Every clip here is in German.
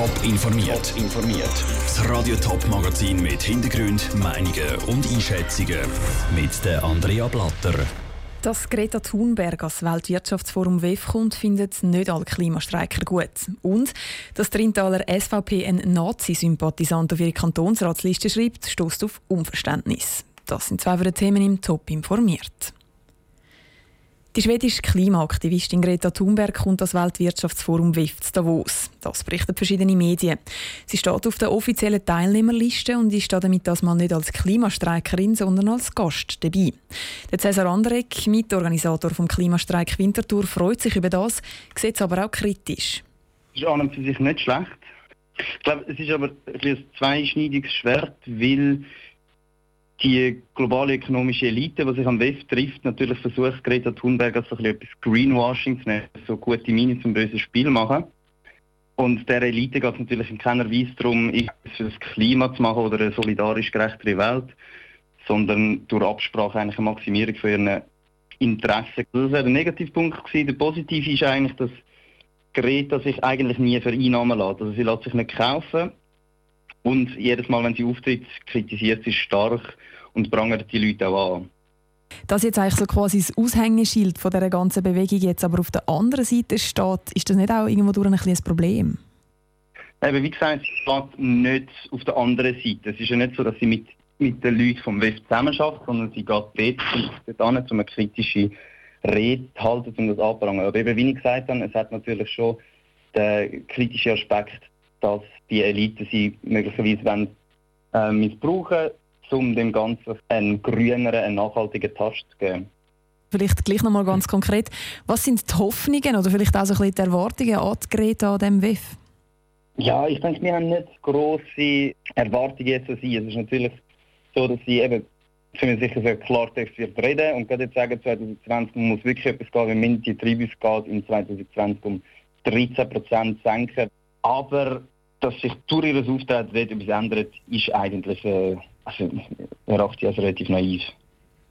Top informiert. informiert. Das Radio Top Magazin mit Hintergrund, Meinungen und Einschätzungen mit der Andrea Blatter. Dass Greta Thunberg als Weltwirtschaftsforum WEF kommt, findet nicht alle Klimastreiker gut. Und dass der Rheintaler SVP einen Nazi-Sympathisant auf ihre Kantonsratsliste schreibt, stößt auf Unverständnis. Das sind zwei Themen im Top informiert. Die schwedische Klimaaktivistin Greta Thunberg kommt als Weltwirtschaftsforum WIF zu Davos. Das berichten verschiedene Medien. Sie steht auf der offiziellen Teilnehmerliste und ist damit das mal nicht als Klimastreikerin, sondern als Gast dabei. Der Cesar Anderek, Mitorganisator vom Klimastreik Winterthur, freut sich über das, sieht es aber auch kritisch. Das ist an für sich nicht schlecht. Ich glaube, es ist aber ein zweischneidiges Schwert, weil die globale ökonomische Elite, die sich am WEF trifft, natürlich versucht Greta Thunberg als etwas Greenwashing zu nehmen, so gute Miene zum bösen Spiel machen. Und der Elite geht es natürlich in keiner Weise darum, etwas für das Klima zu machen oder eine solidarisch gerechtere Welt, sondern durch Absprache eigentlich eine Maximierung von ihren Interessen. Das wäre der Negativpunkt gewesen. Der Positive ist eigentlich, dass Greta sich eigentlich nie vereinnahmen lässt. Also sie lässt sich nicht kaufen und jedes Mal, wenn sie auftritt, kritisiert sie stark und prangert die Leute auch an. Das jetzt eigentlich so quasi das Aushängeschild von dieser ganzen Bewegung jetzt aber auf der anderen Seite steht, ist das nicht auch irgendwo durch ein, ein Problem? Eben, wie gesagt, sie steht nicht auf der anderen Seite. Es ist ja nicht so, dass sie mit, mit den Leuten vom West zusammenarbeitet, sondern sie geht dort, dort an, um eine kritische Rede zu halten, um das anzuprangern. Aber eben, wie ich gesagt habe, es hat natürlich schon den kritischen Aspekt, dass die Elite sie möglicherweise wollen, äh, missbrauchen um dem Ganzen einen grüneren, einen nachhaltigen Tast zu geben. Vielleicht gleich nochmal ganz konkret, was sind die Hoffnungen oder vielleicht auch so ein bisschen die Erwartungen an die Greta an diesem WIF? Ja, ich denke, wir haben nicht grosse Erwartungen jetzt an sie. Es ist natürlich so, dass sie eben ziemlich sicher sehr klar textiert reden und gerade jetzt sagen, 2020 muss wirklich etwas gehen, wenn man die Tribus geht, in 2020 um 13% senken. Aber dass sich durch ihr Auftreten etwas ändert, ist eigentlich, äh, also, erachte ich als relativ naiv.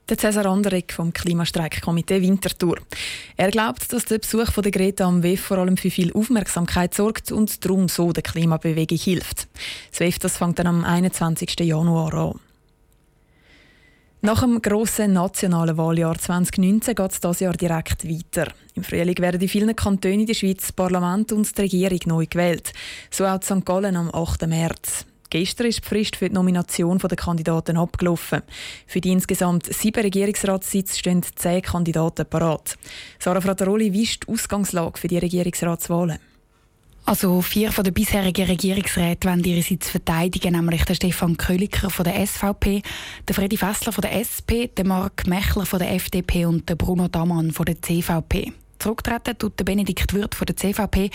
Der Cesar Anderegg vom Klimastreikkomitee Winterthur. Er glaubt, dass der Besuch von der Greta am WEF vor allem für viel Aufmerksamkeit sorgt und darum so der Klimabewegung hilft. Das WEF das fängt dann am 21. Januar an. Nach dem grossen nationalen Wahljahr 2019 geht es dieses Jahr direkt weiter. Im Frühling werden in vielen Kantonen in der Schweiz das Parlament und die Regierung neu gewählt. So auch St. Gallen am 8. März. Gestern ist die Frist für die Nomination der Kandidaten abgelaufen. Für die insgesamt sieben Regierungsratssitze stehen zehn Kandidaten parat. Sarah Frattaroli, wie ist die Ausgangslage für die Regierungsratswahlen? Also vier von den bisherigen Regierungsräten wollen ihre Sitz verteidigen, nämlich der Stefan Köliker von der SVP, der Freddy Fessler von der SP, der Marc Mechler von der FDP und der Bruno Damann von der CVP. Zurücktreten tut der Benedikt Würth von der CVP,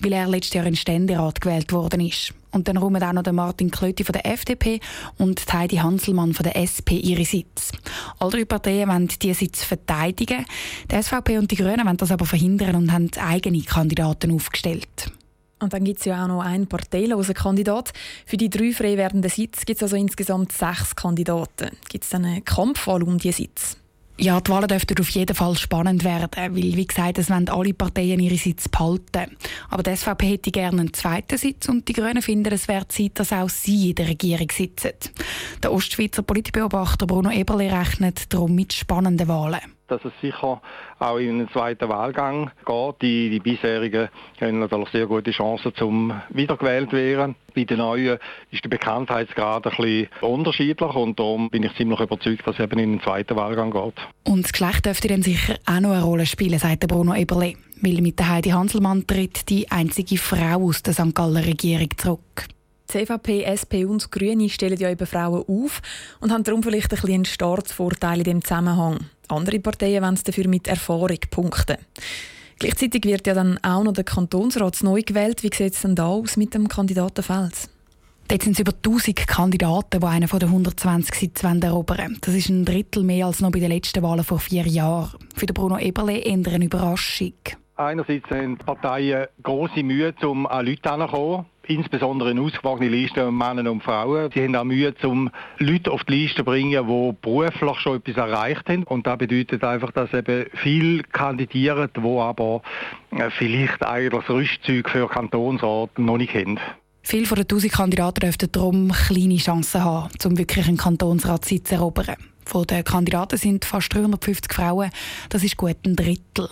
weil er letztes Jahr in den Ständerat gewählt worden ist. Und dann räumen auch noch der Martin Klöti von der FDP und Heidi Hanselmann von der SP ihre Sitz. Alle drei Parteien wollen diese Sitz verteidigen. Die SVP und die Grünen wollen das aber verhindern und haben eigene Kandidaten aufgestellt. Und dann gibt es ja auch noch einen parteilosen Kandidat. Für die drei frei werdenden Sitze gibt es also insgesamt sechs Kandidaten. Gibt es einen Kampfwahl um diese Sitze? Ja, die Wahlen dürften auf jeden Fall spannend werden, weil, wie gesagt, es wollen alle Parteien ihre Sitze behalten. Aber die SVP hätte gerne einen zweiten Sitz und die Grünen finden, es wäre Zeit, dass auch sie in der Regierung sitzen. Der Ostschweizer Politbeobachter Bruno Eberle rechnet darum mit spannenden Wahlen dass es sicher auch in einen zweiten Wahlgang geht. Die, die bisherigen haben natürlich sehr gute Chancen zum wiedergewählt werden. Bei den Neuen ist der Bekanntheitsgrad ein bisschen unterschiedlich und darum bin ich ziemlich überzeugt, dass es eben in den zweiten Wahlgang geht. Und das Geschlecht dürfte dann sicher auch noch eine Rolle spielen, sagt Bruno Eberle. Weil mit der Heidi Hanselmann tritt die einzige Frau aus der St. Galler Regierung zurück. CVP, SP und Grüne stellen ja eben Frauen auf und haben darum vielleicht ein bisschen einen Staatsvorteil in diesem Zusammenhang. Andere Parteien wollen es dafür mit Erfahrung punkten. Gleichzeitig wird ja dann auch noch der Kantonsrat neu gewählt. Wie sieht es denn da aus mit dem Kandidatenfeld? Dort sind es über 1000 Kandidaten, die einen von den 120 Sitzen erobern Das ist ein Drittel mehr als noch bei den letzten Wahlen vor vier Jahren. Für Bruno Eberle eher eine Überraschung. Einerseits haben Parteien große Mühe, um an Leute heranzukommen. Insbesondere eine ausgewogene Liste Männer und Frauen. Sie haben auch Mühe, um Leute auf die Liste zu bringen, die beruflich schon etwas erreicht haben. Und das bedeutet einfach, dass eben viele kandidieren, die aber äh, vielleicht eigentlich das Rüstzeug für Kantonsrat noch nicht haben. Viele von den 1000 Kandidaten dürften darum kleine Chancen haben, um wirklich einen Kantonsratssitz zu erobern. Von den Kandidaten sind fast 350 Frauen. Das ist gut ein Drittel.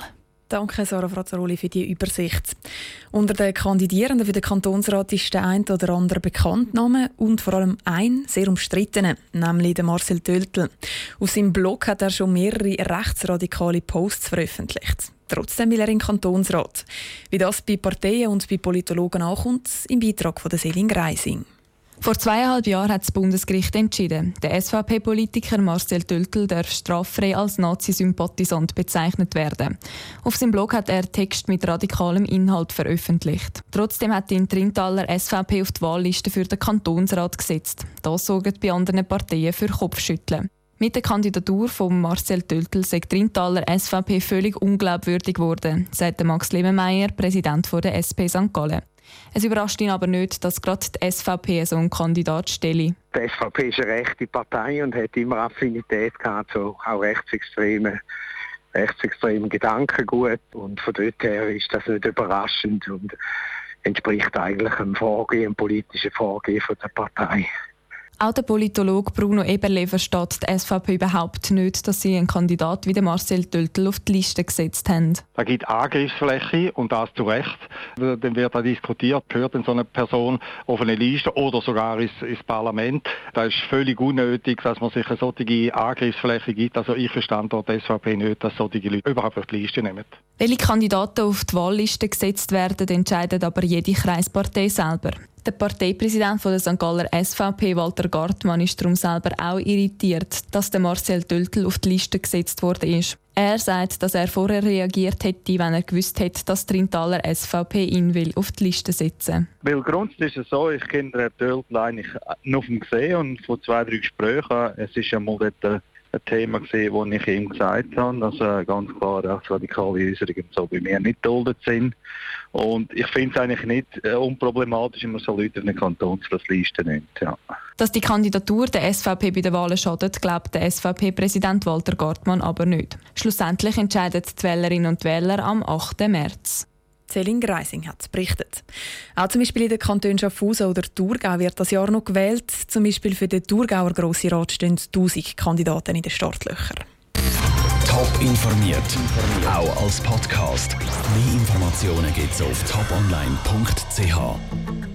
Danke, Sarah Frazzaroli, für die Übersicht. Unter den Kandidierenden für den Kantonsrat ist der ein oder andere Bekanntname und vor allem ein sehr umstrittener, nämlich der Marcel Töltl. Auf seinem Blog hat er schon mehrere rechtsradikale Posts veröffentlicht. Trotzdem will er in den Kantonsrat. Wie das bei Parteien und bei Politologen ankommt, im Beitrag von der Selin Greising. Vor zweieinhalb Jahren hat das Bundesgericht entschieden, der SVP-Politiker Marcel Töltl darf straffrei als Nazi-Sympathisant bezeichnet werden. Auf seinem Blog hat er Text mit radikalem Inhalt veröffentlicht. Trotzdem hat die Trintaler SVP auf die Wahlliste für den Kantonsrat gesetzt. Das sorgt bei anderen Parteien für Kopfschütteln. Mit der Kandidatur von Marcel Töltl sei Trintaler SVP völlig unglaubwürdig geworden, sagt Max Lebenmeier, Präsident der SP St. Gallen. Es überrascht ihn aber nicht, dass gerade die SVP so einen Kandidat stelle. Die SVP ist eine rechte Partei und hat immer Affinität gehabt zu auch rechtsextremen rechtsextremen Gedankengut und von dort her ist das nicht überraschend und entspricht eigentlich einem Vorgehen, einem politischen Vorgehen der Partei. Auch der Politologe Bruno Eberle versteht die SVP überhaupt nicht, dass sie einen Kandidat wie Marcel Töltl auf die Liste gesetzt haben. Da gibt Angriffsfläche und das zu Recht. Dann wird da diskutiert, gehört denn so eine Person auf eine Liste oder sogar ins, ins Parlament. Da ist völlig unnötig, dass man sich eine solche Angriffsfläche gibt. Also ich verstand dort die SVP nicht, dass solche Leute überhaupt auf die Liste nehmen. Welche Kandidaten auf die Wahlliste gesetzt werden, entscheidet aber jede Kreispartei selber. Der Parteipräsident von der St. Galler SVP, Walter Gartmann, ist darum selber auch irritiert, dass der Marcel Töltl auf die Liste gesetzt ist. Er sagt, dass er vorher reagiert hätte, wenn er gewusst hätte, dass die Rintaler SVP ihn will auf die Liste setzen Weil grundsätzlich ist es so, ich kenne den Töltl eigentlich noch vom Gesehen und von zwei, drei Gesprächen. Es ist einmal dort ein Thema gesehen, wo ich ihm gesagt habe, dass äh, ganz klar rechtsradikale Äußerungen so bei mir nicht duldet sind. Und ich finde es eigentlich nicht äh, unproblematisch, wenn man so Leute in eine Kantonsliste nimmt. Ja. Dass die Kandidatur der SVP bei den Wahlen schadet, glaubt der SVP-Präsident Walter Gartmann aber nicht. Schlussendlich entscheiden die Wählerinnen und Wähler am 8. März. Céline Greising hat berichtet. Auch zum Beispiel in den Kantonen Schaffhausen oder Thurgau wird das Jahr noch gewählt. Zum Beispiel für den Thurgauer Grosse Rat stehen 1000 Kandidaten in den Startlöchern. Top informiert, auch als Podcast. Mehr Informationen gibt es auf toponline.ch.